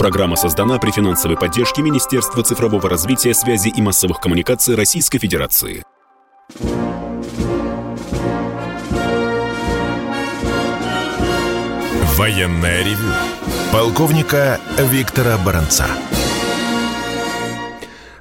Программа создана при финансовой поддержке Министерства цифрового развития, связи и массовых коммуникаций Российской Федерации. Военная ревю. Полковника Виктора Баранца.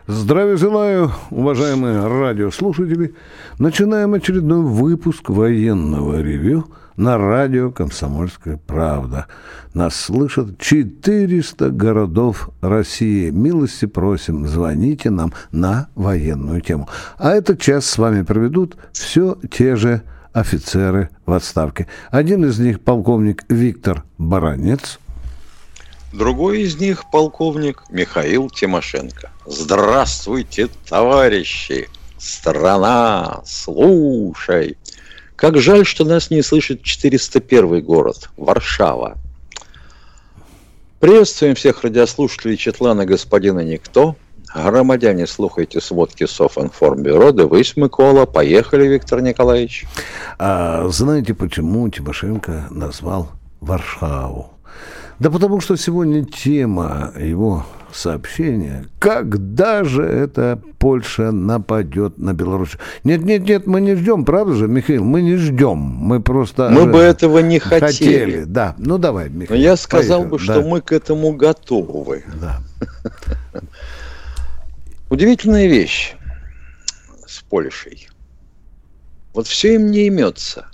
Здравия желаю, уважаемые радиослушатели. Начинаем очередной выпуск военного ревю на радио «Комсомольская правда». Нас слышат 400 городов России. Милости просим, звоните нам на военную тему. А этот час с вами проведут все те же офицеры в отставке. Один из них полковник Виктор Баранец. Другой из них полковник Михаил Тимошенко. Здравствуйте, товарищи! Страна, слушай! Как жаль, что нас не слышит 401 город, Варшава. Приветствуем всех радиослушателей Четлана господина Никто. Громадяне, слухайте сводки Софинформбюро. Дивись, Микола. Поехали, Виктор Николаевич. А знаете, почему Тимошенко назвал Варшаву? Да потому что сегодня тема его сообщения, когда же эта Польша нападет на Беларусь. Нет, нет, нет, мы не ждем, правда же, Михаил? Мы не ждем, мы просто... Мы бы этого не хотели. хотели. Да, ну давай, Михаил. Но я сказал поехали. бы, что да. мы к этому готовы. Да. Удивительная вещь с Польшей. Вот все им не имется.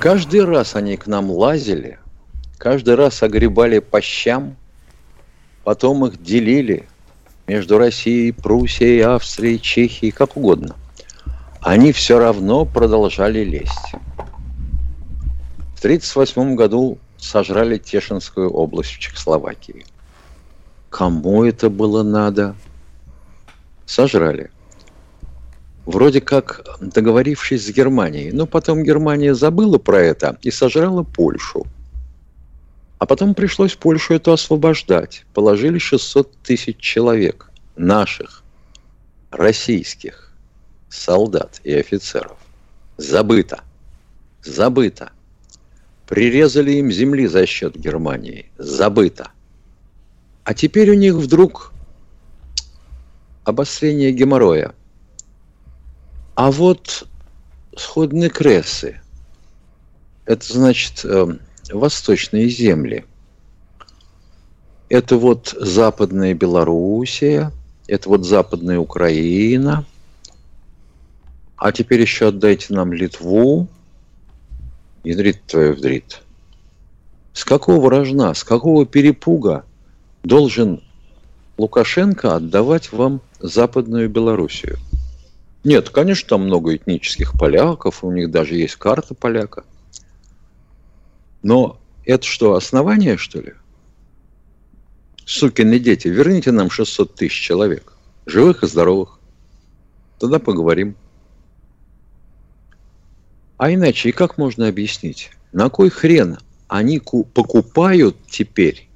Каждый раз они к нам лазили – каждый раз огребали по щам, потом их делили между Россией, Пруссией, Австрией, Чехией, как угодно. Они все равно продолжали лезть. В 1938 году сожрали Тешинскую область в Чехословакии. Кому это было надо? Сожрали. Вроде как договорившись с Германией. Но потом Германия забыла про это и сожрала Польшу – а потом пришлось Польшу эту освобождать. Положили 600 тысяч человек, наших, российских солдат и офицеров. Забыто. Забыто. Прирезали им земли за счет Германии. Забыто. А теперь у них вдруг обострение геморроя. А вот сходные крессы. Это значит эм, восточные земли. Это вот западная Белоруссия, это вот западная Украина. А теперь еще отдайте нам Литву. Ядрит твою вдрит. С какого рожна, с какого перепуга должен Лукашенко отдавать вам Западную Белоруссию? Нет, конечно, там много этнических поляков, у них даже есть карта поляка – но это что, основание, что ли? Сукины дети, верните нам 600 тысяч человек, живых и здоровых. Тогда поговорим. А иначе, и как можно объяснить? На кой хрен они покупают теперь,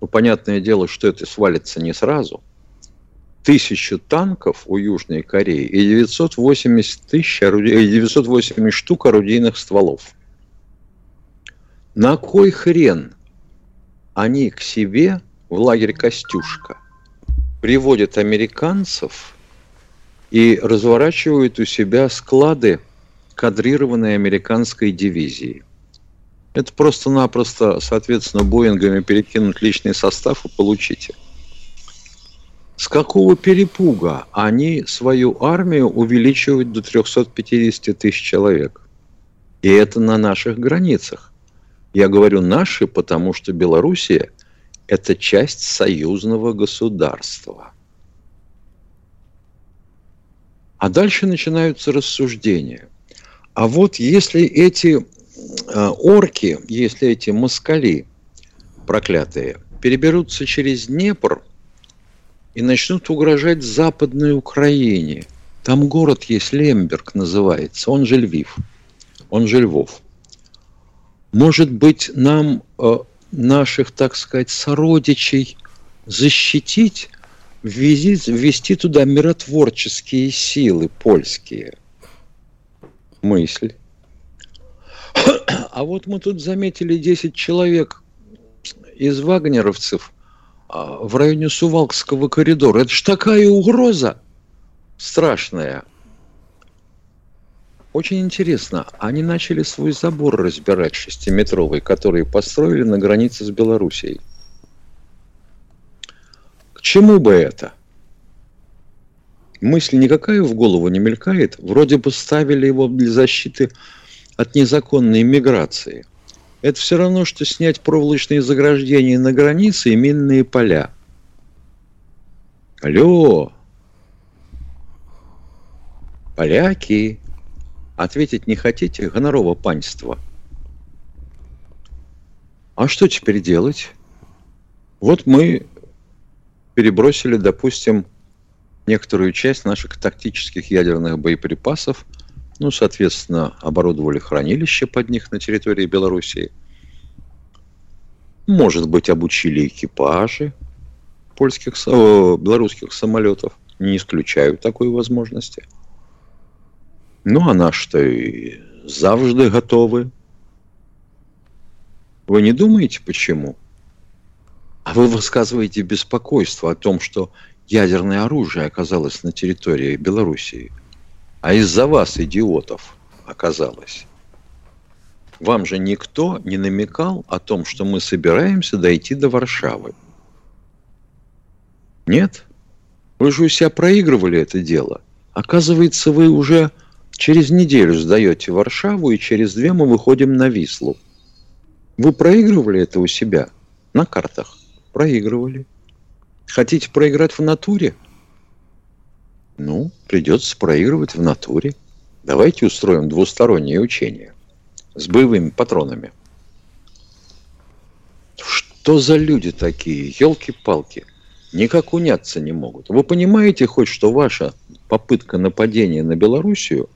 ну, понятное дело, что это свалится не сразу, тысячу танков у Южной Кореи и 980, тысяч орудий, 980 штук орудийных стволов – на кой хрен они к себе в лагерь Костюшка приводят американцев и разворачивают у себя склады кадрированной американской дивизии. Это просто-напросто, соответственно, Боингами перекинуть личный состав и получите. С какого перепуга они свою армию увеличивают до 350 тысяч человек? И это на наших границах. Я говорю наши, потому что Белоруссия – это часть союзного государства. А дальше начинаются рассуждения. А вот если эти э, орки, если эти москали проклятые переберутся через Днепр и начнут угрожать Западной Украине, там город есть, Лемберг называется, он же Львив, он же Львов – может быть, нам э, наших, так сказать, сородичей защитить, ввести, ввести туда миротворческие силы польские? Мысль. А вот мы тут заметили 10 человек из вагнеровцев а, в районе Сувалкского коридора. Это ж такая угроза страшная. Очень интересно, они начали свой забор разбирать шестиметровый, который построили на границе с Белоруссией. К чему бы это? Мысль никакая в голову не мелькает. Вроде бы ставили его для защиты от незаконной миграции. Это все равно, что снять проволочные заграждения на границе и минные поля. Алло! Поляки! Ответить не хотите? Гонорово панство. А что теперь делать? Вот мы перебросили, допустим, некоторую часть наших тактических ядерных боеприпасов – ну, соответственно, оборудовали хранилище под них на территории Белоруссии. Может быть, обучили экипажи польских, белорусских самолетов. Не исключаю такой возможности. Ну, а наши-то и завжди готовы. Вы не думаете, почему? А вы высказываете беспокойство о том, что ядерное оружие оказалось на территории Белоруссии – а из-за вас, идиотов, оказалось. Вам же никто не намекал о том, что мы собираемся дойти до Варшавы. Нет? Вы же у себя проигрывали это дело. Оказывается, вы уже через неделю сдаете Варшаву, и через две мы выходим на Вислу. Вы проигрывали это у себя на картах? Проигрывали. Хотите проиграть в натуре? Ну, придется проигрывать в натуре. Давайте устроим двустороннее учение с боевыми патронами. Что за люди такие? Елки-палки. Никак уняться не могут. Вы понимаете хоть, что ваша попытка нападения на Белоруссию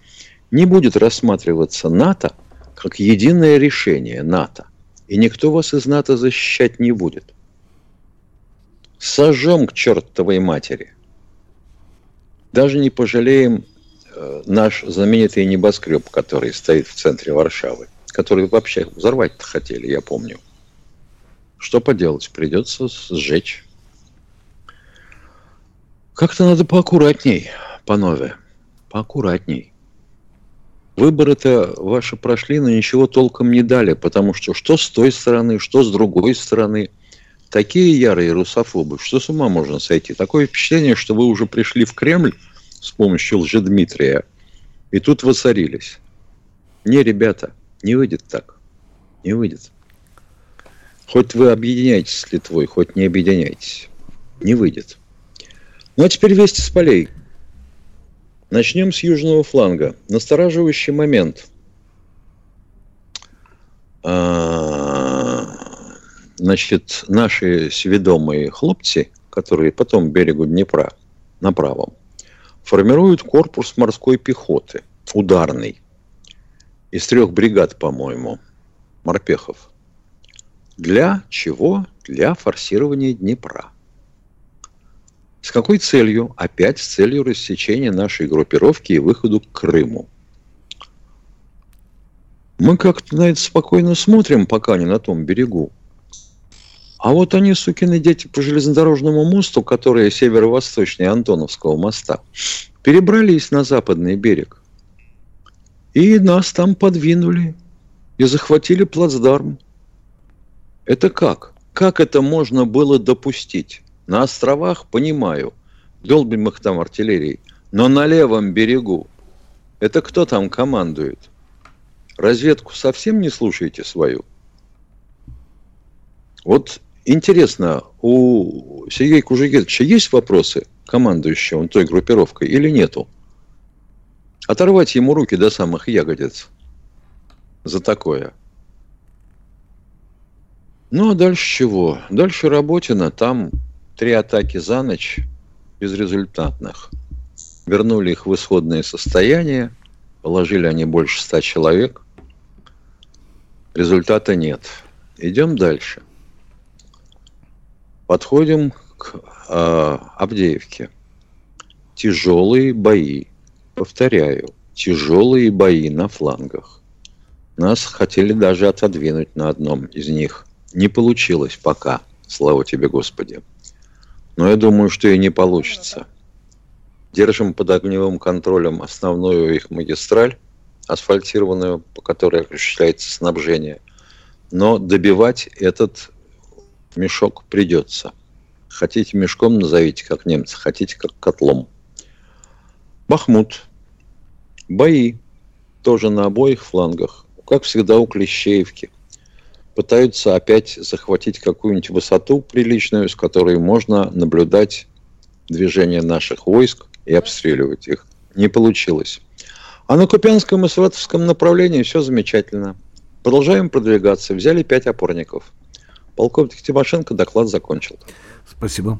не будет рассматриваться НАТО как единое решение НАТО. И никто вас из НАТО защищать не будет. Сожжем к чертовой матери – даже не пожалеем э, наш знаменитый небоскреб, который стоит в центре Варшавы, который вообще взорвать-то хотели, я помню. Что поделать? Придется сжечь. Как-то надо поаккуратней, панове. Поаккуратней. Выборы-то ваши прошли, но ничего толком не дали, потому что что с той стороны, что с другой стороны – такие ярые русофобы, что с ума можно сойти. Такое впечатление, что вы уже пришли в Кремль с помощью Лжедмитрия, и тут воцарились. Не, ребята, не выйдет так. Не выйдет. Хоть вы объединяетесь с Литвой, хоть не объединяйтесь. Не выйдет. Ну а теперь вести с полей. Начнем с южного фланга. Настораживающий момент. А, значит, наши сведомые хлопцы, которые потом берегу Днепра на правом, формируют корпус морской пехоты, ударный, из трех бригад, по-моему, морпехов. Для чего? Для форсирования Днепра. С какой целью? Опять с целью рассечения нашей группировки и выходу к Крыму. Мы как-то на это спокойно смотрим, пока не на том берегу. А вот они, сукины дети, по железнодорожному мосту, который северо-восточнее Антоновского моста, перебрались на западный берег. И нас там подвинули и захватили плацдарм. Это как? Как это можно было допустить? На островах, понимаю, долбим их там артиллерией, но на левом берегу. Это кто там командует? Разведку совсем не слушаете свою? Вот Интересно, у Сергея Кужегетовича есть вопросы командующего той группировкой или нету? Оторвать ему руки до самых ягодиц за такое. Ну, а дальше чего? Дальше Работина. Там три атаки за ночь безрезультатных. Вернули их в исходное состояние. Положили они больше ста человек. Результата нет. Идем дальше. Подходим к э, Авдеевке. Тяжелые бои. Повторяю, тяжелые бои на флангах. Нас хотели даже отодвинуть на одном из них Не получилось пока, слава тебе, Господи. Но я думаю, что и не получится. Держим под огневым контролем основную их магистраль, асфальтированную, по которой осуществляется снабжение. Но добивать этот мешок придется. Хотите мешком назовите, как немцы, хотите как котлом. Бахмут. Бои. Тоже на обоих флангах. Как всегда у Клещеевки. Пытаются опять захватить какую-нибудь высоту приличную, с которой можно наблюдать движение наших войск и обстреливать их. Не получилось. А на Купянском и Сватовском направлении все замечательно. Продолжаем продвигаться. Взяли пять опорников. Полковник Тимошенко доклад закончил. Спасибо.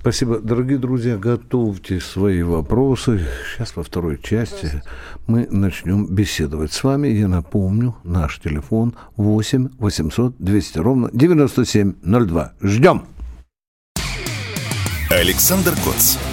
Спасибо. Дорогие друзья, готовьте свои вопросы. Сейчас во второй части мы начнем беседовать с вами. Я напомню, наш телефон 8 800 200 ровно 9702. Ждем. Александр Коц.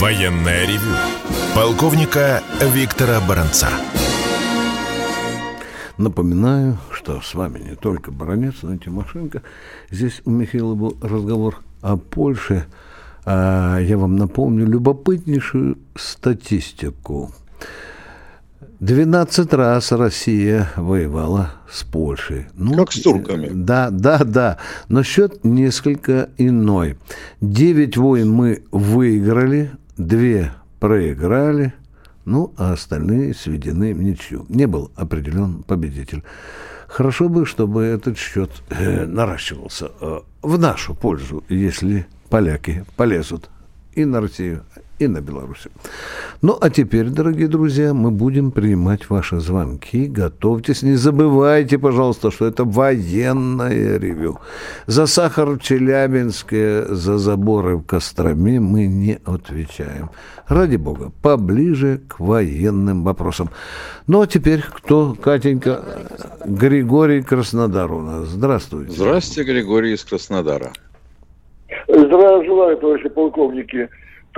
Военное ревю полковника Виктора Баранца. Напоминаю, что с вами не только Баранец, но и Тимошенко. Здесь у Михаила был разговор о Польше. А я вам напомню любопытнейшую статистику. 12 раз Россия воевала с Польшей. Ну, как с турками. Да, да, да. Но счет несколько иной. Девять войн мы выиграли, две проиграли, ну, а остальные сведены в ничью. Не был определен победитель. Хорошо бы, чтобы этот счет э, наращивался э, в нашу пользу, если поляки полезут и на Россию, и на Беларусь. Ну, а теперь, дорогие друзья, мы будем принимать ваши звонки. Готовьтесь. Не забывайте, пожалуйста, что это военное ревю. За сахар в Челябинске, за заборы в Костроме мы не отвечаем. Ради бога, поближе к военным вопросам. Ну, а теперь кто? Катенька, Григорий Краснодар у нас. Здравствуйте. Здравствуйте, Григорий из Краснодара. Здравия желаю, товарищи полковники.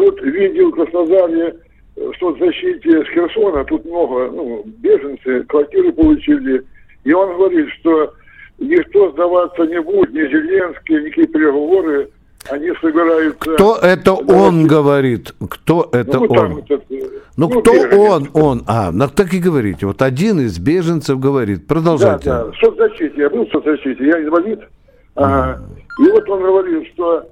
Тут видел в Краснодаре в соцзащите с Херсона, тут много, ну, беженцы, квартиры получили. И он говорит, что никто сдаваться не будет, ни Зеленский, никакие переговоры, они собираются... Кто это он говорит? Кто это ну, он? Этот, ну, ну, кто беженец. он? Он. А, ну так и говорите. Вот один из беженцев говорит. Да, Продолжайте. да, в соцзащите. Я был в соцзащите, я инвалид. Ага. И вот он говорил, что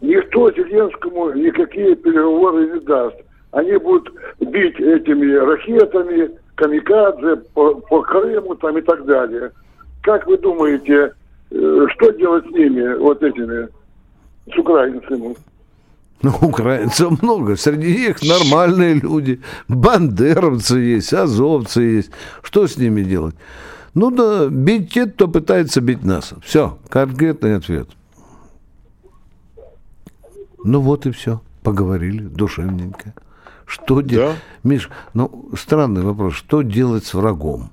никто Зеленскому никакие переговоры не даст. Они будут бить этими ракетами, камикадзе по, по Крыму там и так далее. Как вы думаете, э, что делать с ними, вот этими, с украинцами? Ну, украинцев много. Среди них нормальные люди. Бандеровцы есть, азовцы есть. Что с ними делать? Ну да, бить те, кто пытается бить нас. Все, конкретный ответ. Ну вот и все. Поговорили душевненько. Что делать? Миш, ну, странный вопрос. Что делать с врагом?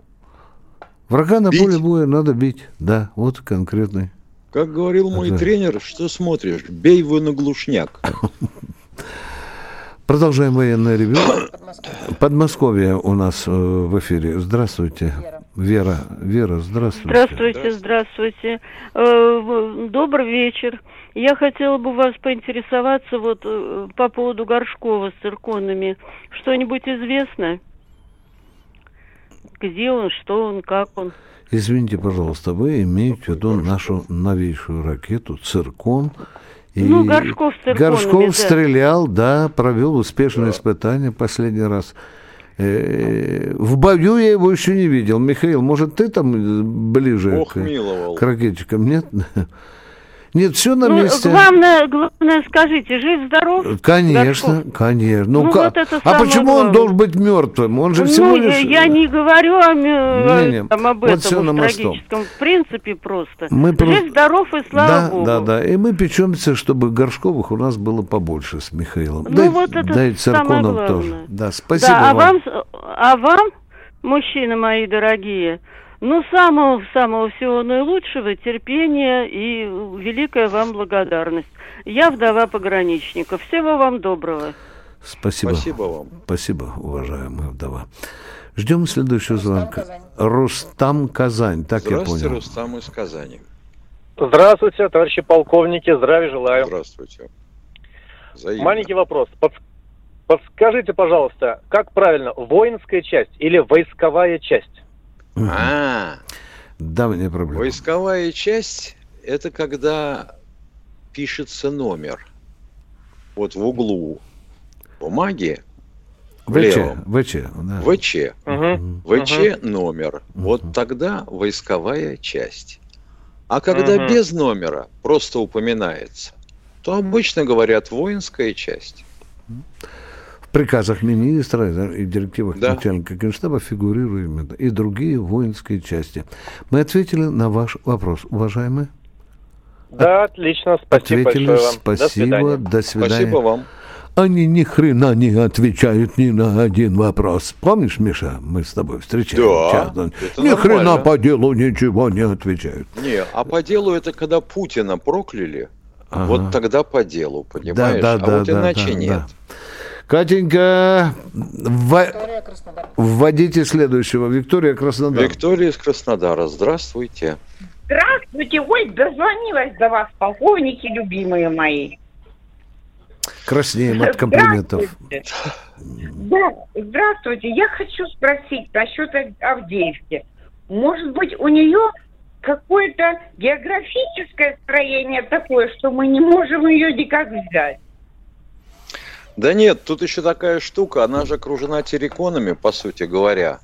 Врага на Бить. поле боя надо бить. Да, вот конкретный. Как говорил мой Да. тренер, что смотришь, бей его на глушняк. Продолжаем военное ревю. Подмосковье у нас э, в эфире. Здравствуйте. Вера. Вера, здравствуйте. Здравствуйте, здравствуйте. Э, Добрый вечер. Я хотела бы вас поинтересоваться вот э, по поводу Горшкова с цирконами. Что-нибудь известно? Где он, что он, как он? Извините, пожалуйста, вы имеете в виду нашу новейшую ракету «Циркон». И Ну, Горшков Горшков да. стрелял, да, провел успешное испытание последний раз. Э, В бою я его еще не видел. Михаил, может, ты там ближе Бог к, миловал. к ракетчикам? Нет? Нет, все на Ну, месте. главное, главное, скажите, жив-здоров? Конечно, Горшков? конечно. Ну, Ну, ка- вот это а почему он главное. должен быть мертвым? Он же всего ну, лишь... я не говорю о, мё- Не-не, там, об вот этом на трагическом. В принципе, просто. Мы про- Жив-здоров и слава да, богу. да, да. И мы печемся, чтобы Горшковых у нас было побольше с Михаилом. Ну, да, вот это да и Цирконом тоже. Да, спасибо да, а вам. вам, а вам, мужчины мои дорогие, ну, самого-самого всего наилучшего, терпения и великая вам благодарность. Я вдова пограничника. Всего вам доброго. Спасибо. Спасибо вам. Спасибо, уважаемая вдова. Ждем следующего звонка. Рустам Казань, так я Здравствуйте, понял. Рустам из Казани. Здравствуйте, товарищи полковники, здравия желаю. Здравствуйте. Взаимно. Маленький вопрос. Подс- Подскажите, пожалуйста, как правильно, воинская часть или войсковая часть? А, Давняя проблема. войсковая часть – это когда пишется номер. Вот в углу бумаги ВЧ, левом. ВЧ, да. ВЧ. ВЧ номер. Вот тогда войсковая часть. А когда без номера просто упоминается, то обычно говорят воинская часть. В приказах министра да, и директивах Да. начальника генштаба фигурируют именно и другие воинские части. Мы ответили на ваш вопрос, уважаемые. Да, отлично, спасибо Ответили, большое вам. До спасибо, свидания. до свидания. Спасибо вам. Они ни хрена не отвечают ни на один вопрос. Помнишь, Миша, мы с тобой встречались Да, часто? это Ни хрена нормально. по делу ничего не отвечают. Не, а по делу это когда Путина прокляли, Ага. вот тогда по делу, понимаешь? да, а да, вот да, иначе да, нет. да. Катенька, вва- вводите следующего. Виктория Краснодар. Виктория из Краснодара, здравствуйте. Здравствуйте, ой, дозвонилась до вас, полковники любимые мои. Краснеем от комплиментов. Здравствуйте. Да, здравствуйте. Я хочу спросить насчет Ав- Авдеевки. Может быть, у нее какое-то географическое строение такое, что мы не можем ее никак взять? Да нет, тут еще такая штука, она же окружена терриконами, по сути говоря.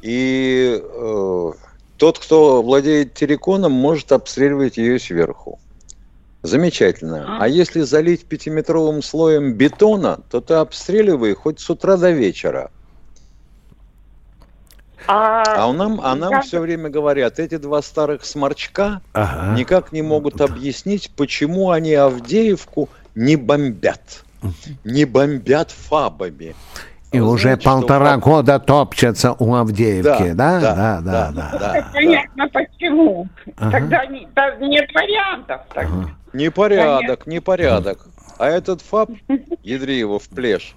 И э, тот, кто владеет терриконом, может обстреливать ее сверху. Замечательно. А если залить пятиметровым слоем бетона, то ты обстреливай хоть с утра до вечера. А А, нам, а нам я- все время говорят, эти два старых сморчка Ага. никак не могут объяснить, почему они Авдеевку не бомбят. Не бомбят фабами. И Вы уже знаете, что полтора фаб- года топчется у Авдеевки, да? Да, да, да. да, да. понятно почему. Ага. Тогда не- да, нет вариантов. Так. Ага. Непорядок, непорядок. А этот фаб, ядри его в плешь,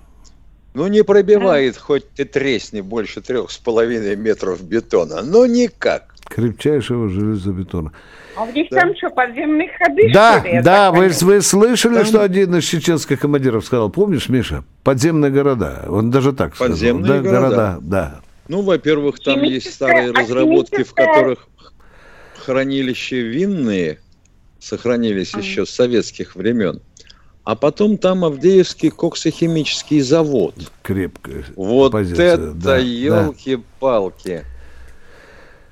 ну не пробивает, хоть ты тресни больше трех с половиной метров бетона. Ну никак. Крепчайшего железобетона. А у них там что, подземные ходы, Да, что ли? да, вы, вы слышали, что один из чеченских командиров сказал, помнишь, Миша, подземные города, он даже так сказал. Подземные да, города. да. Ну, во-первых, там есть старые а разработки, в которых хранилища винные сохранились еще с советских времен. А потом там Авдеевский коксохимический завод. крепкая Вот позиция. это да, да.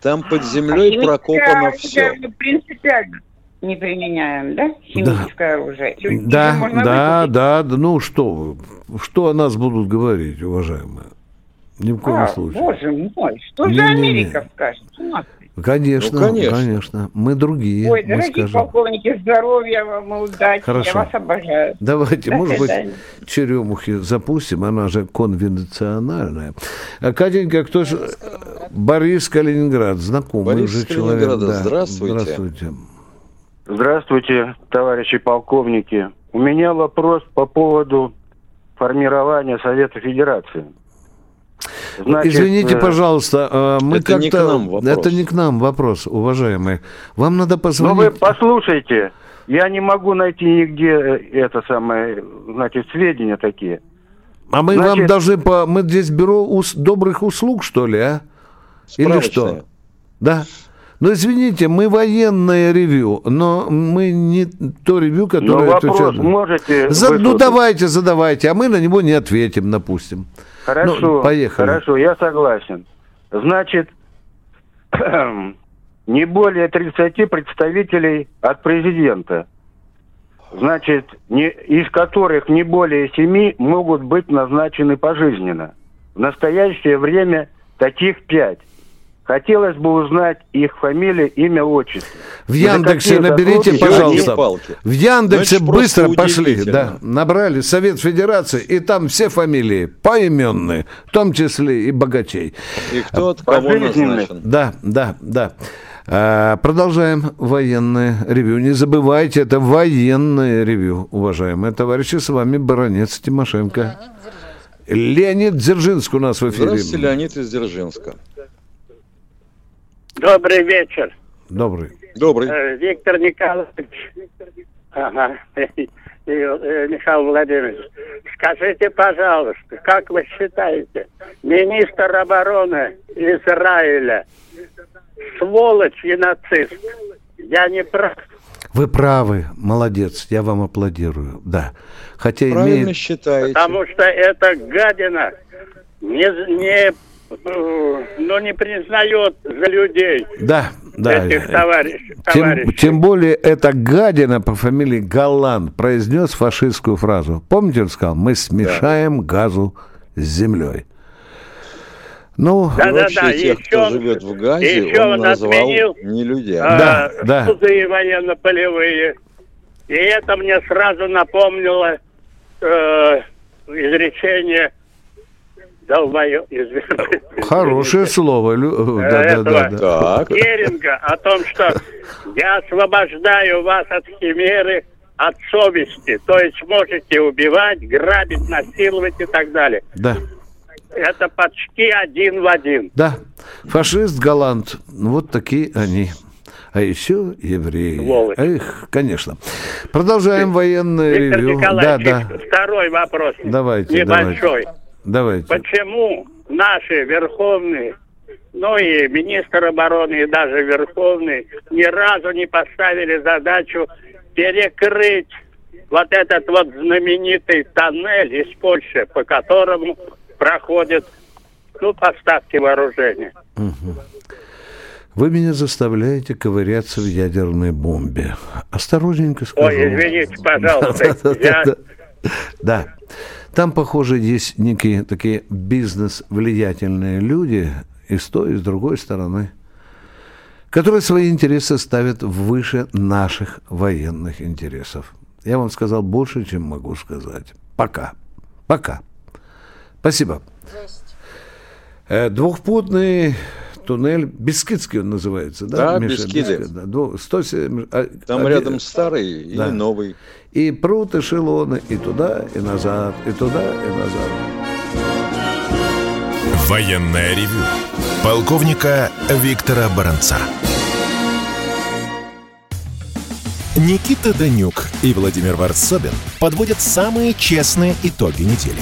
Там под А землей химическое прокопано оружие все. мы принципиально не применяем, да? Химическое оружие. Его Да, да, выкупить. да, да, ну что вы, что о нас будут говорить, уважаемые? Ни в коем А, случае. боже мой, что же Не-не-не. Америка скажет? С ума сойти. Конечно, Ну, конечно, конечно. Мы другие, Ой, мы дорогие скажем. полковники, здоровья вам удачи. Хорошо. Я вас обожаю. Давайте, До может быть, свидания. черемухи запустим, она же конвенциональная. А, Катенька, кто же... Борис Калининград, знакомый Борис же из человек. Да. здравствуйте. Здравствуйте. Здравствуйте, товарищи полковники. У меня вопрос по поводу формирования Совета Федерации. Значит, Извините, э, пожалуйста, а, мы это не к как-то... нам вопрос. Это не к нам вопрос, уважаемые. Вам надо Ну позвонить... вы послушайте, я не могу найти нигде э, это самое, значит, сведения такие. А мы вам Значит- должны по... Мы здесь бюро ус- добрых услуг, что ли, а? Или что? Да? Ну, извините, мы военное ревью, но мы не то ревью, Но которое вопрос отвечает... можете За- ну, давайте, задавайте, а мы на него не ответим, допустим. Хорошо, Ну, поехали. хорошо, я согласен. Значит, не более 30 представителей от президента. Значит, не, из которых не более семи могут быть назначены пожизненно. В настоящее время таких пять. Хотелось бы узнать их фамилия, имя, отчество. В Яндексе наберите, пожалуйста. В Яндексе ну, быстро пошли, да, набрали Совет Федерации, и там все фамилии поименные, в том числе и богачей. И кто от кого назначен. Да, да, да. А, продолжаем военное ревю. Не забывайте, это военное ревю, уважаемые товарищи. С вами баронец Тимошенко. Леонид Дзержинск у нас в эфире. Здравствуйте, Леонид из Дзержинска. Добрый вечер. Добрый. Добрый. Э, Виктор Николаевич. Ага. Э, Михаил Владимирович, скажите, пожалуйста, как вы считаете, министр обороны Израиля сволочь и нацист? Я не прав. Вы правы, молодец, я вам аплодирую, да. Хотя Правильно имеет... считаете. Потому что это гадина не, не но не признает за людей да, да. этих товарищей. Тем, товарищей. тем более эта гадина по фамилии Галан произнес фашистскую фразу. Помните, он сказал, мы смешаем да. газу с землей. Ну, да, да, вообще да. тех, еще, кто живет в газе, еще он, он назвал отменил, не людей. А, Да, да. Суды военно-полевые. И это мне сразу напомнило э, изречение долбоё... Хорошее слово. Лю- Да, да, да, да. Так. Геринга о том, что я освобождаю вас от химеры, от совести. То есть можете убивать, грабить, насиловать и так далее. Да. Это почти один в один. Да, фашист, голланд, вот такие они. А еще евреи. Сволочь. Эх, конечно. Продолжаем военное Виктор ревю. Да, Николаевич, да. второй вопрос. Давайте, Небольшой. Давайте. Почему наши верховные, ну и министр обороны, и даже верховный, ни разу не поставили задачу перекрыть вот этот вот знаменитый тоннель из Польши, по которому проходят ну, поставки вооружения. Вы меня заставляете ковыряться в ядерной бомбе. Осторожненько скажу. Ой, извините, пожалуйста, Да, да, я-. Да. Там, похоже, есть некие такие бизнес-влиятельные люди и с той, и с другой стороны, которые свои интересы ставят выше наших военных интересов. Я вам сказал больше, чем могу сказать. Пока. Пока. Спасибо. Э, Двухпутный туннель, Бескидский он называется, да? Да, Миша? Бескиды. Бескид, да. Дву- 107, а, Там один- рядом старый и Да. новый. И прут эшелоны и туда, и назад, и туда, и назад. Военное ревю полковника Виктора Баранца. Никита Данюк и Владимир Варсобин подводят самые честные итоги недели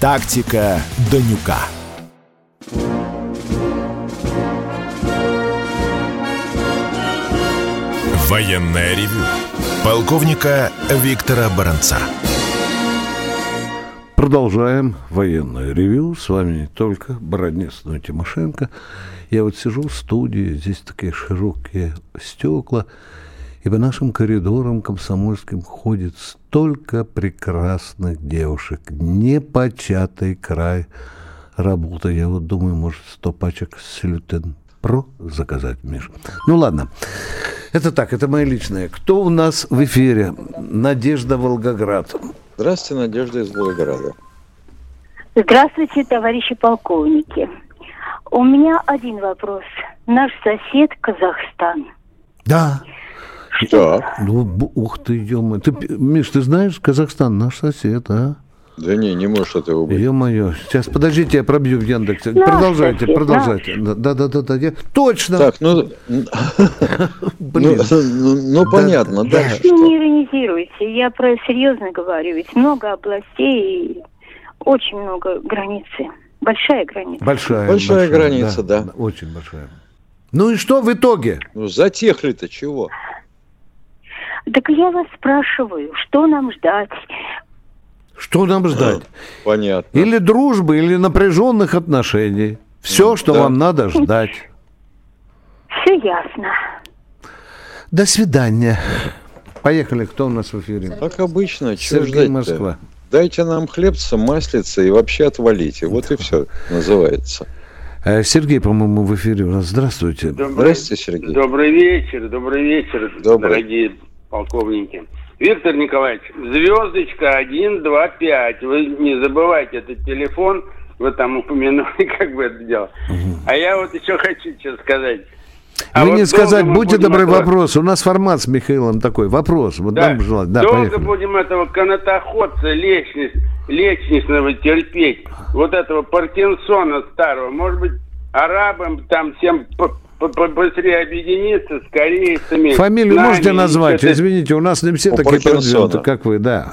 «Тактика Данюка». Военное ревю полковника Виктора Баранца. Продолжаем военное ревю. С вами не только Бороднец, но и Тимошенко. Я вот сижу в студии, здесь такие широкие стекла, и по нашим коридорам комсомольским ходит столько прекрасных девушек. Непочатый край работы. Я вот думаю, может, сто пачек слютен про заказать, Миш. Ну ладно. Это так, это мои личные. Кто у нас в эфире? Надежда Волгоград. Здравствуйте, Надежда из Волгограда. Здравствуйте, товарищи полковники. У меня один вопрос. Наш сосед Казахстан. Да. Так. Ну, ух ты, ё ты, Миш, ты знаешь, Казахстан наш сосед, а? Да не, не может этого быть. Ё-моё, сейчас, подождите, я пробью в Яндексе. Здравствуйте, Продолжайте, продолжайте. Да-да-да, я... точно. Так, ну, ну, Блин. ну, ну, Да, понятно, да. Ну, не иронизируйте, я про серьезно говорю, ведь много областей и очень много границы. Большая граница. Большая, Большая граница, да. Очень большая. Ну и что в итоге? Ну, затехли-то чего? Так я вас спрашиваю, что нам ждать? Что нам ждать? Понятно. Или дружбы, или напряженных отношений. Все, что Да. вам надо ждать. Все ясно. До свидания. Поехали, кто у нас в эфире? Как обычно, чего Сергей ждать Москва. Дайте нам хлебца, маслица и вообще отвалите. Вот и все называется. Э, Сергей, по-моему, в эфире у нас. Здравствуйте. Здравствуйте, Сергей. Добрый вечер, добрый вечер, Добрый. дорогие полковники. Виктор Николаевич, звездочка 125. Вы не забывайте, этот телефон, вы там упомянули, как бы это дело. А я вот еще хочу что сказать. А Вы вот не сказать, будьте добры, этого- вопрос. У нас формат с Михаилом такой. Вопрос. Вот Да. нам желать. Да, Долго поехали. будем этого канатоходца лечниц, лечничного терпеть. Вот этого Паркинсона старого. Может быть, арабам там всем быстрее объединиться с корейцами. Фамилию нами, можете назвать? это- Извините, у нас не все У такие продвинутые, как вы, да.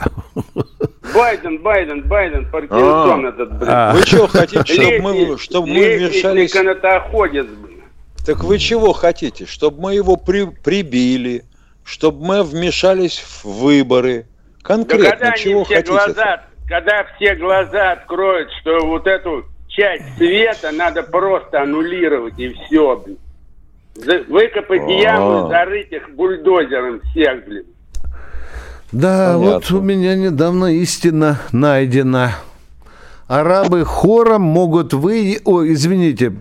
Байден, Байден, Байден, Паркинсон А. этот, блин. А. Вы что хотите, чтобы мы, чтобы мы вмешались? канатоходец, блин. Так вы чего хотите? Чтобы мы его при- прибили, чтобы мы вмешались в выборы? Да когда Конкретно, чего все хотите? глаза, когда все глаза откроют, что вот эту часть света надо просто аннулировать и все, блин. Выкопать яму, зарыть их бульдозером всех, блин. Да, Понятно. вот у меня недавно истина найдена. Арабы хором могут вы... Ой, извините.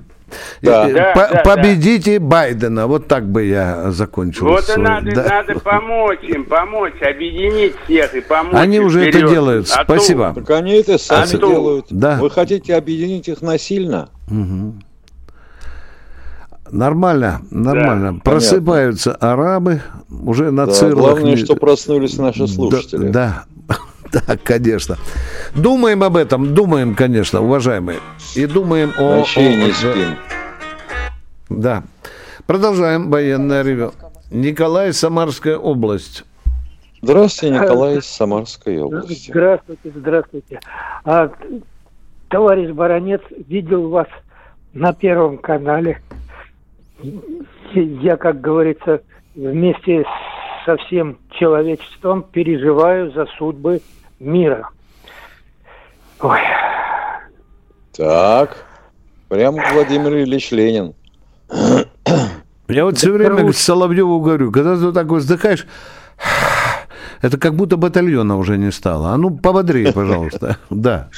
Да. Э, Да, по- да, победите Байдена. Вот так бы я закончил. Вот и свой- надо, да. надо помочь им, помочь, объединить всех и помочь. Они уже это вперед. делают. А Спасибо. Так они это сами А делают. Да. Вы хотите объединить их насильно? Мгм. Нормально, нормально. понятно. Просыпаются арабы уже на Да, цирлах. главное, что проснулись наши слушатели. Да, да, да, конечно. Думаем об этом, думаем, конечно, уважаемые. И думаем о... Вообще о- не спим. Да. Продолжаем военное ревю. Николай, Самарская область. Здравствуйте, Николай из Самарской области. Здравствуйте, здравствуйте. А, товарищ Баранец, видел вас на Первом канале. Я, как говорится, вместе со всем человечеством переживаю за судьбы мира. Ой, Так, прям Владимир Ильич Ленин. Я вот все время Соловьеву говорю, когда ты так вздыхаешь, это как будто батальона уже не стало. А ну, пободрее, пожалуйста. Да.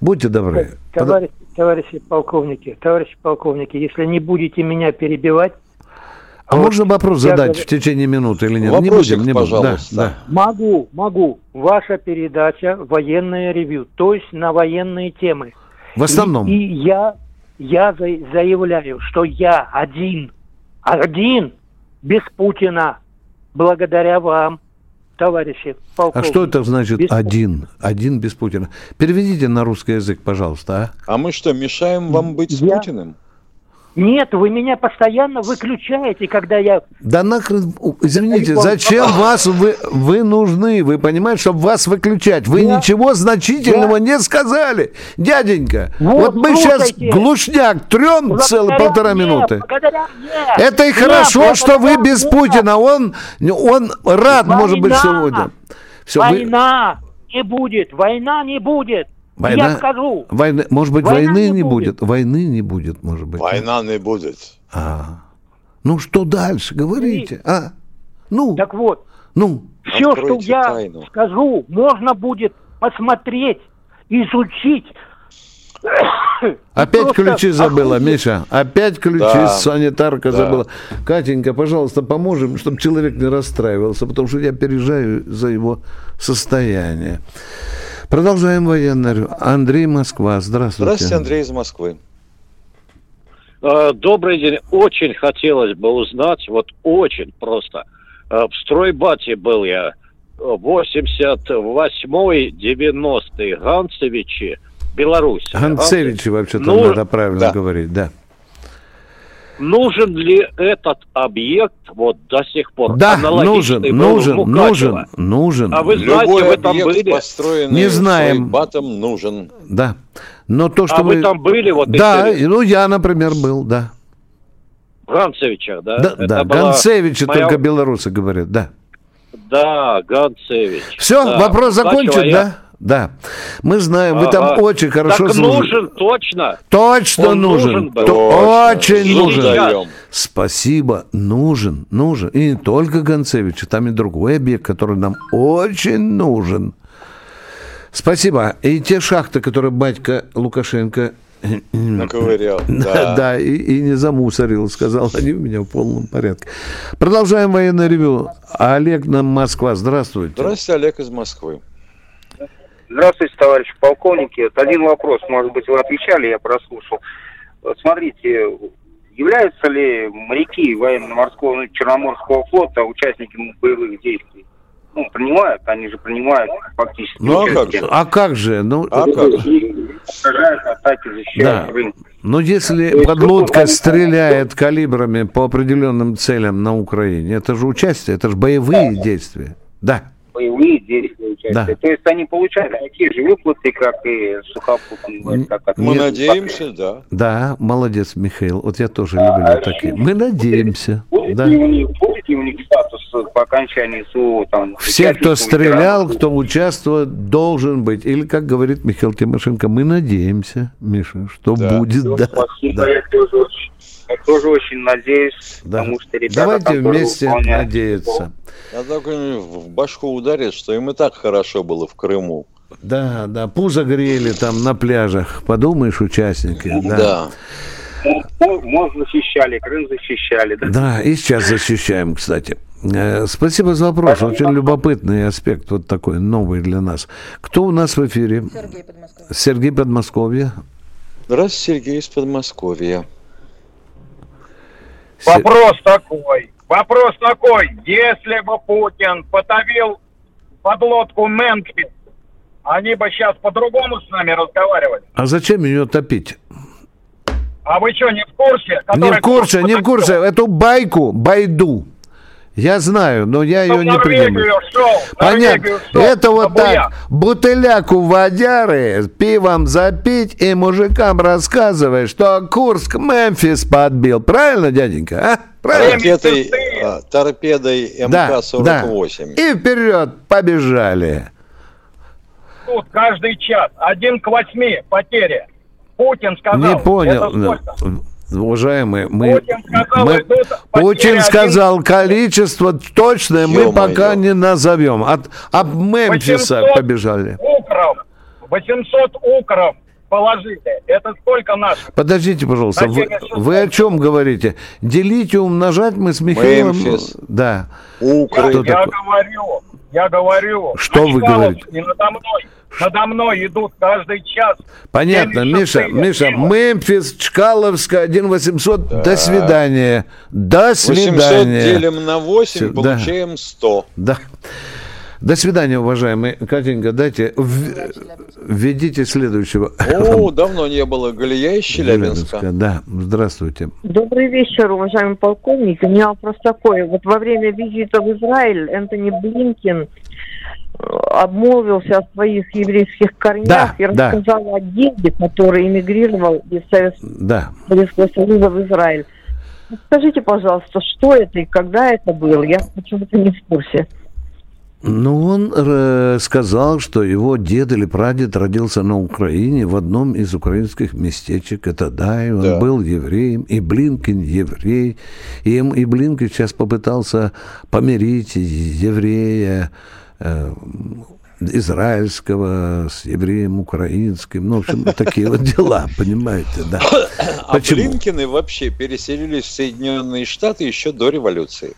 Будьте добры. товарищ- товарищи полковники, товарищи полковники, если не будете меня перебивать, А можно вопрос задать говорю- в течение минуты или нет? не Вопросик, будем, не будем. Да, пожалуйста. да. Могу, могу. Ваша передача военное ревью, то есть на военные темы. В основном. И, и я, я за- заявляю, что я один, один, без Путина, благодаря вам, товарищи А полковники. что это значит Без- один? Один без Путина. Переведите на русский язык, пожалуйста. А? А мы что, мешаем вам быть с Я- Путиным? Нет, вы меня постоянно выключаете, когда я... Да нахрен, извините, зачем вас вы, вы нужны? Вы понимаете, чтобы вас выключать? Вы Я- ничего значительного не сказали, дяденька. Вот, Вот, мы сейчас слушайте. глушняк трем целых Благодаря полтора мне, минуты. благодаря мне. Это и хорошо, что вы без мне. Путина. Он, он рад, может быть, Война! сегодня. Все, вы, Война не будет, война не будет. Война- Я скажу. войны, может быть, Война войны не не будет. будет. Войны не будет, может быть. Война не будет. А. Ну что дальше? Говорите. А? Ну, Так вот, ну. все, что Откройте я тайну. скажу, можно будет посмотреть, изучить. Опять Просто ключи забыла, охуеть. Миша. Опять ключи Да. санитарка Да. забыла. Катенька, пожалуйста, поможем, чтобы человек не расстраивался, потому что я переживаю за его состояние. Продолжаем военную. Андрей Москва. Здравствуйте. Здравствуйте, Андрей из Москвы. Э, Добрый день. Очень хотелось бы узнать, вот очень просто. Э, В стройбате был я 88-90-е Ганцевичи, Беларусь. Ганцевичи, вообще-то Ну, надо правильно да. говорить, да. Нужен ли этот объект вот до сих пор? Да, Аналогичный нужен, нужен, нужен, нужен. А вы знаете, Любой вы там объект, были? построенный Не знаем. батом, нужен. Да. Но то, что А вы там были, вот Да, интересно? ну я, например, был, да. В Ганцевичах, да? Да, Это да. Ганцевичи моя- только белорусы говорят, да. Да, Ганцевич. Все, Да. вопрос закончен, я- да? Да. Мы знаем, вы там Ага. очень хорошо Так служите. нужен, точно. Точно Он нужен. нужен был. Точно. Очень нужен. сейчас. Спасибо. Нужен. Нужен. И не только Гонцевич, там и другой объект, который нам очень нужен. Спасибо. И те шахты, которые батька Лукашенко Наковырял. да, Да. да и, и не замусорил, сказал, они у меня в полном порядке. Продолжаем военное ревю. Олег нам Москва. Здравствуйте. Здравствуйте, Олег из Москвы. Здравствуйте, товарищи полковники. Вот Один вопрос, может быть, вы отвечали, я прослушал. Вот Смотрите, являются ли моряки военно-морского ну, Черноморского флота участниками боевых действий? Ну, принимают, они же принимают фактически Ну, а как же? А как же? Ну, Отражают атаки, защищают Да. рынок. Но если То есть подлодка стреляет калибрами по определенным целям на Украине, это же участие, это же боевые действия. Да. Боевые действия участия. Да. То есть они получают такие же выплаты, как и сухопутные Мы надеемся, да. Да, молодец, Михаил. Вот я тоже люблю такие. Мы надеемся. Будет, Да. ли у них, будет ли у них статус по окончании СУ? Там, Все, кто стрелял, кто участвовал, должен быть. Или, как говорит Михаил Тимошенко, мы надеемся, Миша, что будет. Да. Спасибо, Да. я, тоже очень, я тоже очень надеюсь, Да. потому что ребята, Давайте которые вместе выполняют- надеяться. Я только в башку ударит, что им и так хорошо было в Крыму. Да, да, пузо грели там на пляжах. Подумаешь, участники. Да. Да. Мост- Мост защищали, Крым защищали. Да. Да, и сейчас защищаем, кстати. Э, Спасибо за вопрос. Очень любопытный аспект, вот такой новый для нас. Кто у нас в эфире? Сергей Подмосковье. Сергей Подмосковье. Здравствуйте, Сергей из Подмосковья. Вопрос такой. Вопрос такой. Если бы Путин потопил подлодку Мэнки, они бы сейчас по-другому с нами разговаривали. А зачем ее топить? А вы что, не в курсе? Не в курсе, не в курсе. Эту байку, байду. Я знаю, но я Кто ее не принимаю. шел, Понятно. Шел, Это вот так. Бутыляку водяры, пивом запить и мужикам рассказывать, что Курск Мемфис подбил. Правильно, дяденька? А? Правильно? Ракетой, а, торпедой Да, МК-48. да. И вперед побежали. Тут каждый час. Один к восьми потери. Путин сказал. Не понял. это сколько? Уважаемые, мы, Путин сказал, мы- Путин сказал количество точное, мы Ё-моё. пока не назовем. От, от Мемфиса 800 побежали. Укров. 800 укров положили. Это сколько наших? Подождите, пожалуйста, вы, вы о чем говорите? Делить и умножать мы с Михаилом... Мемфис. Да. Я, Кто я такой? говорю, я говорю. Что вы говорите? Надо мной, надо мной идут каждый час. Понятно, Миша. Миша, Мемфис, Чкаловская, 1 800, до свидания. До 800 свидания. делим на 8, Всё, да. получаем 100. Да. До свидания, уважаемые. Катенька, дайте, в- введите следующего. О, давно не было. Галия из Челябинска. Да, здравствуйте. Добрый вечер, уважаемый полковник. У меня вопрос такой. Вот во время визита в Израиль Энтони Блинкин обмолвился о своих еврейских корнях Да, и да. рассказал о деде, который эмигрировал из Советского Да. Союза в Израиль. Скажите, пожалуйста, что это и когда это было? Я почему-то не в курсе. Ну, он э, сказал, что его дед или прадед родился на Украине в одном из украинских местечек. Это да, и он Да. был евреем, и Блинкин еврей. И, и Блинкин сейчас попытался помирить еврея израильского с евреем украинским. Ну, в общем, такие вот дела, понимаете, да. А Почему? Блинкины вообще переселились в Соединенные Штаты еще до революции.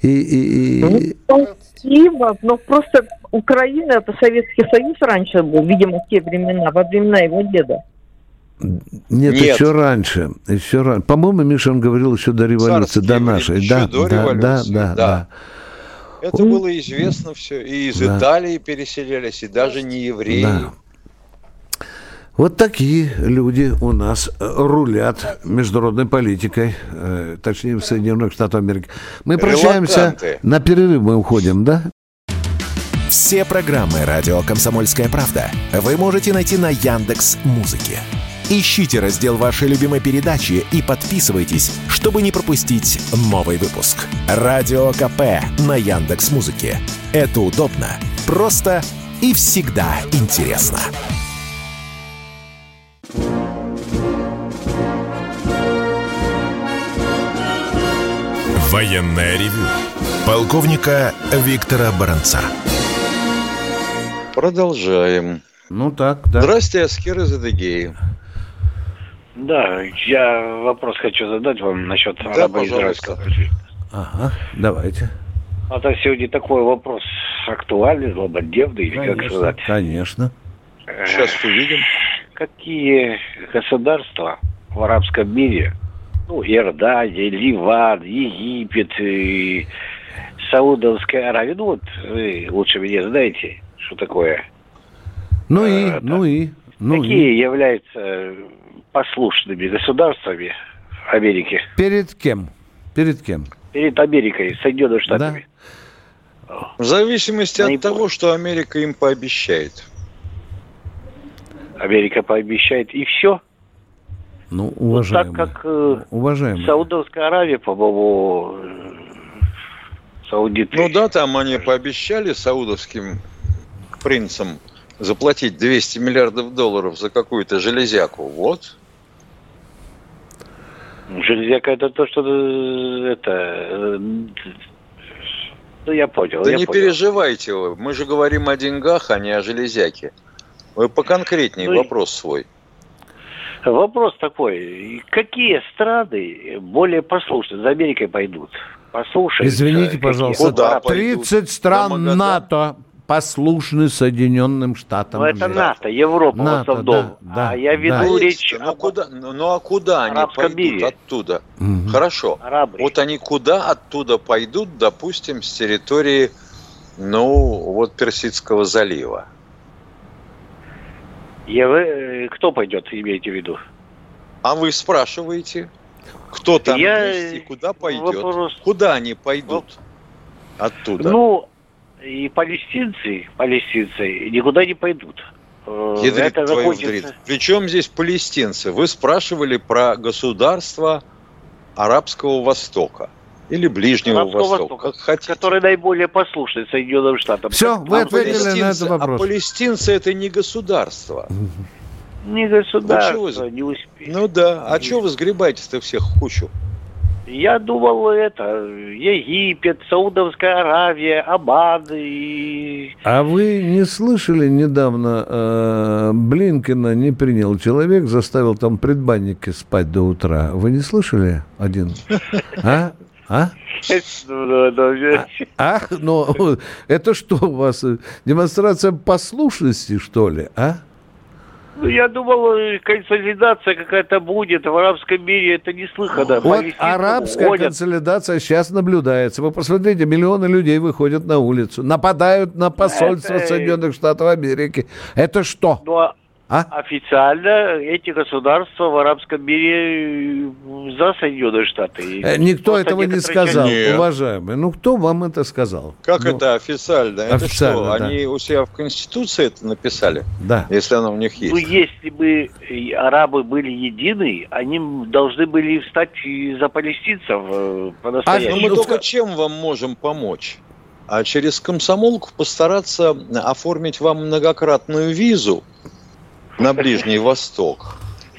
И, и, и- Спасибо, но просто Украина это Советский Союз раньше был, видимо, в те времена, во времена его деда. Нет, Нет. еще раньше, еще раньше. По-моему, Миша, он говорил еще до революции, Царские до нашей. еще Да, до да, да, революции, да, да. да. Это было известно все. И из Да. Италии переселялись, и даже не евреи. Да. Вот такие люди у нас э, рулят международной политикой, э, точнее в Соединенных Штатах Америки. Мы прощаемся, Релаканты. на перерыв мы уходим, да? Все программы «Радио Комсомольская правда» вы можете найти на Яндекс Музыке. Ищите раздел вашей любимой передачи и подписывайтесь, чтобы не пропустить новый выпуск. Радио КП на Яндекс Музыке. Это удобно, просто и всегда интересно. Военное ревю полковника Виктора Баранца. Продолжаем. Ну так, да. Здрасте, Аскер из Адыгеи. Да, я вопрос хочу задать вам насчет Да, пожалуйста. конфликта. Ага, давайте. А то сегодня такой вопрос актуальный, злободневный, или как сказать. конечно. Сейчас увидим. Какие государства в арабском мире, ну, Иордания, Ливан, Египет, и Саудовская Аравия, ну вот вы лучше меня знаете, что такое. Ну и, ну и, ну Какие и. являются послушными государствами Америки? Перед кем? Перед кем? Перед Америкой, Соединенными Штатами. В зависимости от того, что Америка им пообещает. Америка пообещает и все. Ну, Так уважаемый. как э, Уважаемый. Саудовская Аравия, по-моему, э, саудиты. Ну да, там они пообещали саудовским принцам заплатить 200 миллиардов долларов за какую-то железяку. Вот. Железяка это то, что э, это. э, Ну, я понял. Да я не понял. переживайте вы. Мы же говорим о деньгах, а не о железяке. Вы поконкретнее Ну, вопрос свой. Вопрос такой. Какие страны более послушны? За Америкой пойдут? Послушай. Извините, пожалуйста, 30 стран НАТО послушны Соединенным Штатам. Ну, это Америки. НАТО, Европа в НАТО, основном. да, да, а я веду да. речь Ну, куда, ну, ну, а куда они пойдут мире. оттуда? Мгм. Хорошо. Вот они куда оттуда пойдут, допустим, с территории, ну, вот Персидского залива? Я, вы- кто пойдет, имеете в виду? А вы спрашиваете, кто там Я- есть и куда пойдет? вопрос- Куда они пойдут оттуда? Ну, и палестинцы, палестинцы никуда не пойдут. Э, Ядрит это твою закончится- вдрит. Причем здесь палестинцы? Вы спрашивали про государство Арабского Востока или Ближнего Арабского Востока, Востока, как хотите. который наиболее послушный Соединенным Штатам. Все, вы А ответили на этот вопрос. А палестинцы это не государство. Не Ну, чего государство, вы- не успеет. Ну да, а что вы сгребаете-то всех в кучу? Я думал, это, Египет, Саудовская Аравия, Обан и... А вы не слышали недавно, э, Блинкина не принял человек, заставил там предбанники спать до утра. Вы не слышали один? А? А? Ну, ну, А? Ну, это что у вас? э, Демонстрация послушности, что ли? А? Ну, я думал, э, консолидация какая-то будет в арабском мире, это неслыханно. Вот арабская уходят. консолидация сейчас наблюдается. Вы посмотрите, миллионы людей выходят на улицу, нападают на посольство Это- Соединенных Штатов Америки. Это что? Ну, а А? официально эти государства в арабском мире за Соединенные Штаты. Э, Никто просто этого не сказал, Нет. уважаемый. Ну, кто вам это сказал? Как Ну, это официально? Это официально, что, да. они у себя в Конституции это написали? Да. Если оно у них есть. Ну, если бы арабы были едины, они должны были встать и за палестинцев э, Ну, по-настоящему. мы только чем вам можем помочь? А через комсомолку постараться оформить вам многократную визу на Ближний Восток.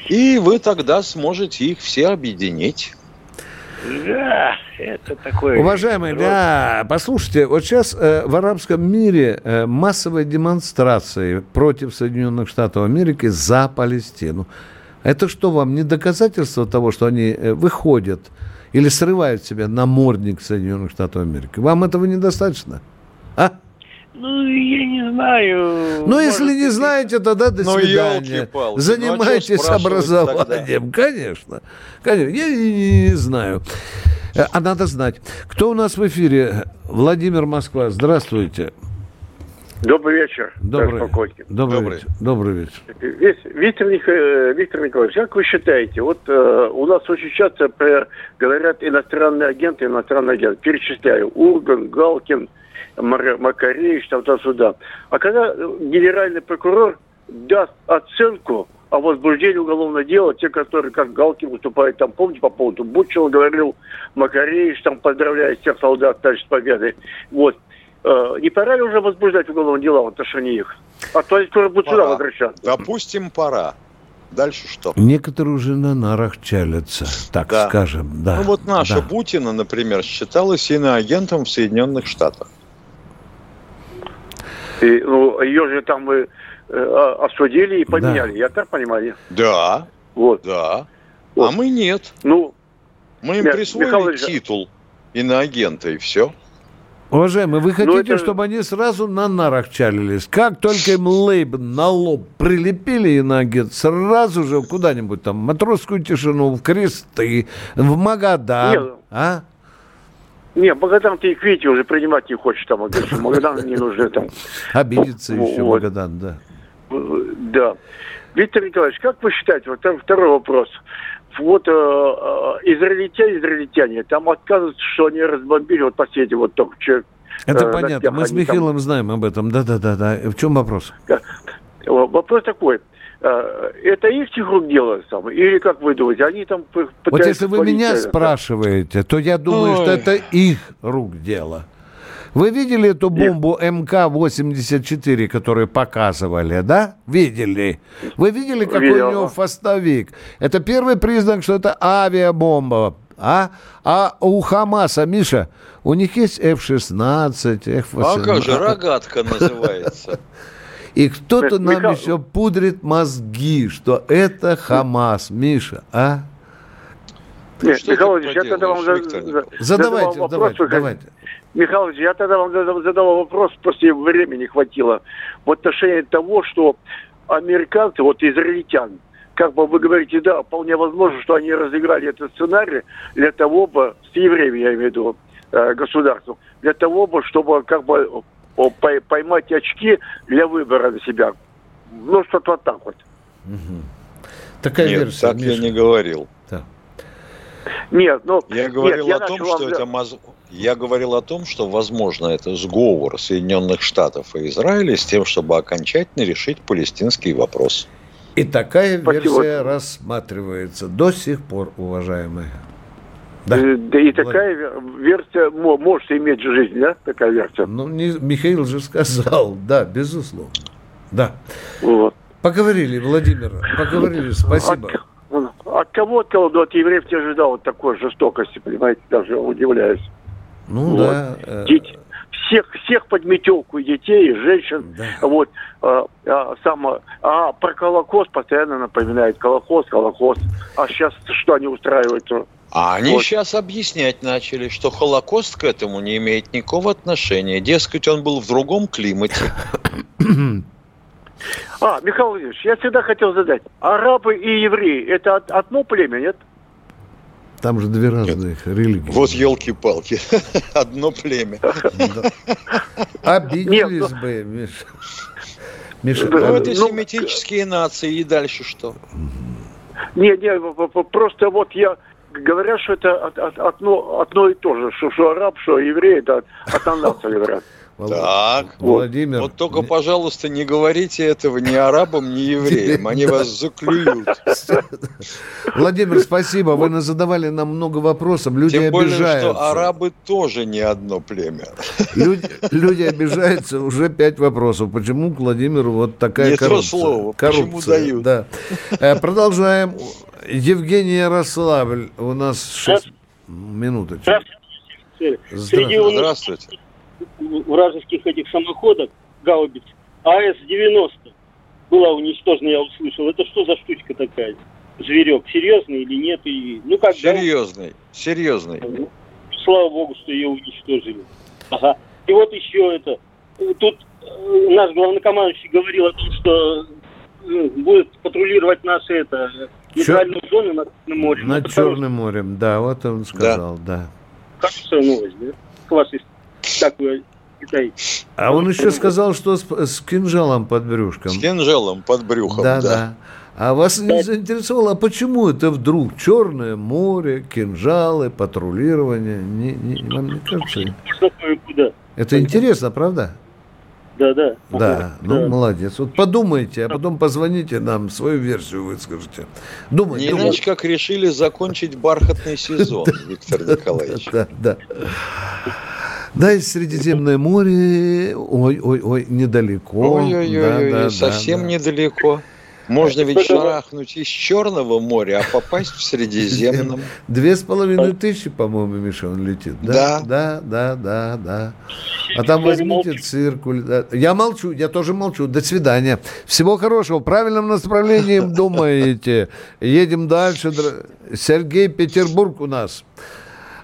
И вы тогда сможете их все объединить. Да, это такое... Уважаемые, да, послушайте, вот сейчас э, в арабском мире э, массовые демонстрации против Соединенных Штатов Америки за Палестину. Это что вам, не доказательство того, что они э, выходят или срывают себя намордник Соединенных Штатов Америки? Вам этого недостаточно? А? Ну, я не знаю. Ну, если не знаете, тогда до Ну, свидания. ну, а Занимайтесь чё спрашивать образованием. Конечно. Конечно. Я не, не знаю. Э, А надо знать. Кто у нас в эфире? Владимир Москва. Здравствуйте. Добрый вечер. Добрый, полковник. добрый, вечер. Добрый вечер. Виктор, э, Виктор Николаевич, как вы считаете, вот э, у нас очень часто говорят иностранные агенты, иностранные агенты, перечисляю, Урган, Галкин, Мар- Макаревич, там туда-сюда. А когда э, генеральный прокурор даст оценку о возбуждении уголовного дела, те, которые, как Галкин выступает, там, помните, по поводу Бутчева говорил, Макаревич, там, поздравляет всех солдат, товарищ с победой. Вот. Э, не пора ли уже возбуждать уголовные дела в отношении их? А то они скоро будут сюда возвращаться. Допустим, пора. Дальше что? Некоторые уже на нарах чалятся, так Да. скажем. Да. Ну вот наша да. Бутина, например, считалась иноагентом в Соединенных Штатах. И, ну, ее же там э, э, осудили и поменяли, я так понимаю? Да. Вот. Да. А мы нет. Ну, мы им Нет, присвоили Михаил Ильич, титул иноагента, и все. Уважаемые, вы хотите, Ну, это- чтобы они сразу на нарах чалились? Как только им лейб на лоб прилепили и на агент, сразу же куда-нибудь там, в матросскую тишину, в кресты, в Магадан. Нет. А? Не, Магадан ты их, видите, уже принимать не хочет там, говорит, что Магадан не нужны там. Обидится еще вот. Магадан, да. Э, Да. Виктор Николаевич, как вы считаете, вот там второй вопрос. Вот э, э, израильтяне, израильтяне, там отказываются, что они разбомбили вот последний вот только человек. Это э, понятно. днях Мы с они там- Михаилом знаем об этом. Да-да-да. В чем вопрос? Э, Вопрос такой. Э, Это их рук дело сам, или как вы думаете, они там Вот если вы меня э, спрашиваете, то я думаю, что Ой. это их рук дело. Вы видели эту бомбу МК-84, которую показывали, да? Видели. Вы видели, какой Видел. у него фастовик? Это первый признак, что это авиабомба. А? а у Хамаса, Миша, у них есть F-16, F-18. А как же, рогатка называется. И кто-то нам Михаил- еще пудрит мозги, что это Хамас, Миша, а? Нет, Что Михаил ты Ильич, я тогда вам поделаешь, за- Виктор за- Задавайте, задавал давайте, вопрос, давайте. Михаил я тогда вам задав- задавал вопрос, просто времени хватило, в отношении того, что американцы, вот израильтян, как бы вы говорите, да, вполне возможно, что они разыграли этот сценарий для того бы, с евреями я имею в виду, э, государством, для того бы, чтобы как бы поймать очки для выбора на себя. Ну, что-то вот так вот. Такая Нет, версия, так я Миша. не говорил. Нет, ну... Я говорил нет, о том, что вам- это моз- я говорил о том, что возможно это сговор Соединенных Штатов и Израиля с тем, чтобы окончательно решить палестинский вопрос. И такая Спасибо. версия рассматривается до сих пор, уважаемые. Э, Да и такая вер- версия мо- может иметь жизнь, да? Такая версия. Ну, не- Михаил же сказал, да, безусловно. Да. Вот. Поговорили, Владимир, поговорили, спасибо. От, от кого, от кого, да, от евреев не ожидал вот такой жестокости, понимаете, даже удивляюсь. Ну Вот. да. э, Дети- всех, всех под метелку, и детей, и женщин. Вот. А, а, сам, а про Колокост постоянно напоминает. Колокост, Колокост. А сейчас что они устраивают? А они Вот. сейчас объяснять начали, что Холокост к этому не имеет никакого отношения. Дескать, он был в другом климате. А, Михаил Владимирович, я всегда хотел задать. Арабы и евреи – это од- одно племя, нет? Там же две разных религии. Вот елки-палки. Одно племя. Обиделись бы, Миша. Миша, Ну, это семитические нации, и дальше что? Не, не, просто вот я говорят, что это от- от- одно, одно и то же, что, что араб, что еврей, это одна нация, говорят. Так, Владимир. Вот только, пожалуйста, не говорите этого ни арабам, ни евреям. Они вас заклюют. Владимир, спасибо. Вы задавали нам много вопросов. Люди Тем более, обижаются. что арабы тоже не одно племя. Люди, люди обижаются, уже пять вопросов. Почему Владимиру вот такая Не то коррупция? слово, почему Коррупция, дают? Да. Э, Продолжаем. Евгений Ярославль. У нас шесть минуточек. Среди у нас Здравствуйте. вражеских этих самоходок, гаубиц, АС-90 была уничтожена, я услышал. Это что за штучка такая? Зверек серьезный или нет? И, ну как, да? Серьезный, серьезный. Слава богу, что ее уничтожили. Ага. И вот еще это. Тут э, наш главнокомандующий говорил о том, что э, будет патрулировать наши это нейтральные зоны над Черным морем. Над хорошо. Черным морем, да, вот он сказал, да. Хорошая новость, да? Вашей так вы считаете. А он еще сказал, что с, с кинжалом под брюшком. С кинжалом под брюхом, Да, да. да. А вас не заинтересовало, а почему это вдруг Черное море, кинжалы, патрулирование? Не, не, вам не кажется? Это интересно, правда? Да, да. Да, ну молодец. Вот подумайте, а потом позвоните нам, свою версию выскажите. Думайте. Не иначе, как решили закончить бархатный сезон, Виктор Николаевич. Да, да. Да, и Средиземное море, ой, ой, ой, недалеко. Ой-ой-ой, Да, да, совсем да, да. недалеко. Можно ведь шарахнуть из Черного моря, а попасть в Средиземном. Две с половиной тысячи, по-моему, Миша, он летит. Да, да, да, да, да. А там возьмите циркуль. да. Я молчу, я тоже молчу. До свидания. Всего хорошего. В правильном направлении думаете. Едем дальше. Сергей Петербург у нас.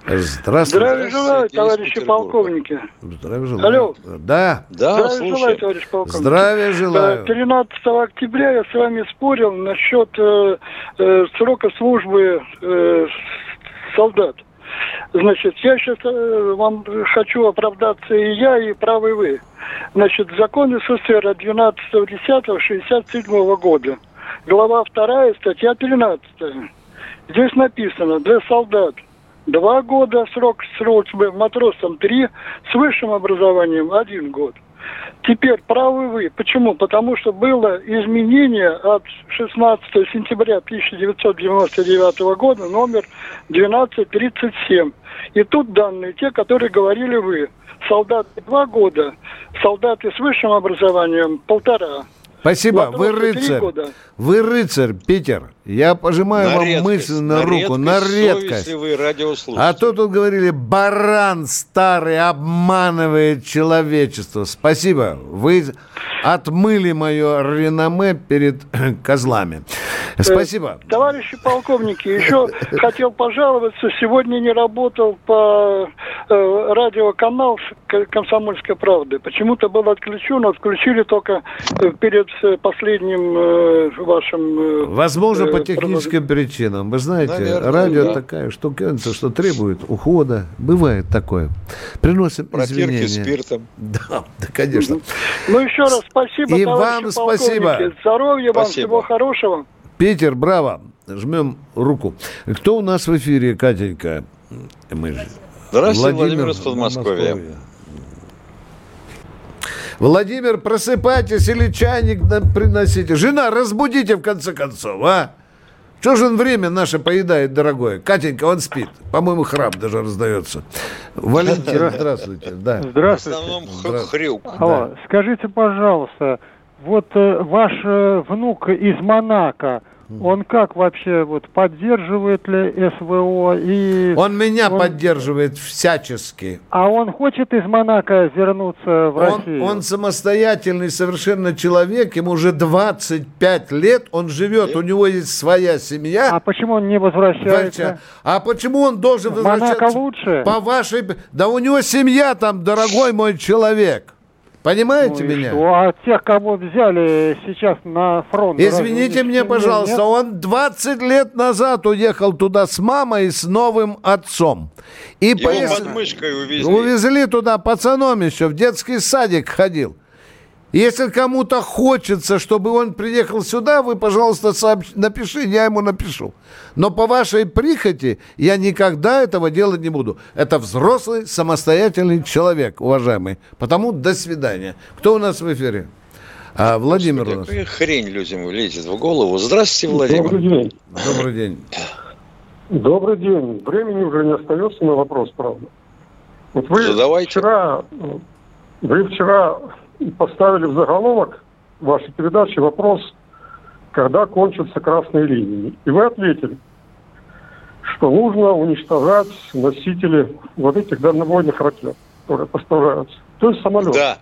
Здравствуйте. Здравия желаю, товарищи полковники. Здравия желаю. Алло. Да. Здравия желаю, товарищ полковник. Здравия желаю. Э, 13 октября я с вами спорил насчет э, э, срока службы э, солдат. Значит, я сейчас вам хочу оправдаться и я, и правы вы. Значит, закон СССР от 12.10.67 года. Глава 2, статья 13. Здесь написано, для солдат два года срок службы, матросам три, с высшим образованием один год. Теперь правы вы. Почему? Потому что было изменение от 16 сентября 1999 года номер 1237. И тут данные те, которые говорили вы. Солдаты два года, солдаты с высшим образованием полтора. Спасибо, вы Матросы три рыцарь. Вы рыцарь, Питер. Я пожимаю На вам редкость, мысленно на руку, на редкость. А то тут говорили, баран старый обманывает человечество. Спасибо, вы отмыли мое реноме перед козлами. Спасибо. Э, Товарищи полковники, еще хотел пожаловаться. Сегодня не работал по э, радиоканал «Комсомольской правды». Почему-то был отключен, но включили только э, перед э, последним э, вашим... э, Возможно, э, по техническим причинам. Вы знаете, Наверное, радио да. такая штукенция, что требует ухода. Бывает такое. Приносим Протирки извинения. спиртом. Да, да, конечно. Ну, еще раз спасибо, И вам спасибо. Здоровья вам, Спасибо. всего хорошего. Питер, браво. Жмем руку. Кто у нас в эфире, Катенька? Мы же... Здравствуйте, Владимир из Подмосковья. Владимир, просыпайтесь или чайник приносите. Жена, разбудите в конце концов, а? Что же он время наше поедает, дорогое? Катенька, он спит. По-моему, храп даже раздается. Валентин, здравствуйте. Да. В Здравствуйте. основном х- хрюк. Алло, скажите, пожалуйста, вот э, ваш э, внук из Монако, он как вообще вот поддерживает ли СВО и Он меня он- поддерживает всячески. а он хочет из Монако вернуться в Он, Россию? он самостоятельный совершенно человек, ему уже 25 лет, он живет, у него есть своя семья. А почему он не возвращается? А почему он должен В Монако возвращаться? лучше? По вашей... Да у него семья там, дорогой мой человек. Понимаете Ну меня? что? А тех, кого взяли сейчас на фронт? Извините меня, не- пожалуйста, нет? он 20 лет назад уехал туда с мамой и с новым отцом. И Его пояс- под мышкой увезли. Увезли туда пацаном еще, в детский садик ходил. Если кому-то хочется, чтобы он приехал сюда, вы, пожалуйста, сообщ- напиши, я ему напишу. Но по вашей прихоти я никогда этого делать не буду. Это взрослый, самостоятельный человек, уважаемый. Потому до свидания. Кто у нас в эфире? А, Владимир у нас. Какая хрень людям лезет в голову. Здравствуйте, Владимир. Добрый день. Добрый день. Добрый день. Времени уже не остается на вопрос, правда. Вот вы вчера, вы вчера поставили в заголовок вашей передачи вопрос, когда кончатся красные линии. И вы ответили, что нужно уничтожать носители вот этих дальнобойных ракет, которые поставляются. То есть самолеты. Да.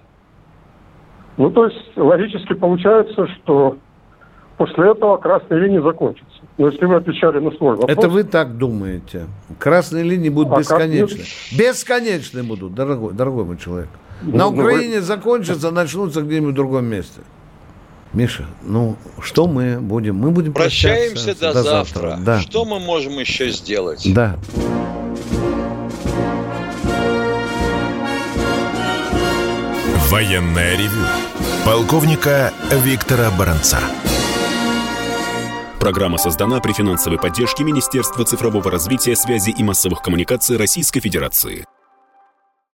Ну, то есть логически получается, что после этого красные линии закончатся. Но если вы отвечали на свой вопрос... Это вы так думаете. Красные линии будут А как бесконечны. Бесконечны будут, дорогой, дорогой мой человек. Ну, На ну, Украине ну, закончатся, начнутся где-нибудь в другом месте. Миша, ну что мы будем? Мы будем прощаемся до, до завтра. завтра. Да. Что мы можем еще сделать? Да. Военная ревю полковника Виктора Баранца. Программа создана при финансовой поддержке Министерства цифрового развития, связи и массовых коммуникаций Российской Федерации.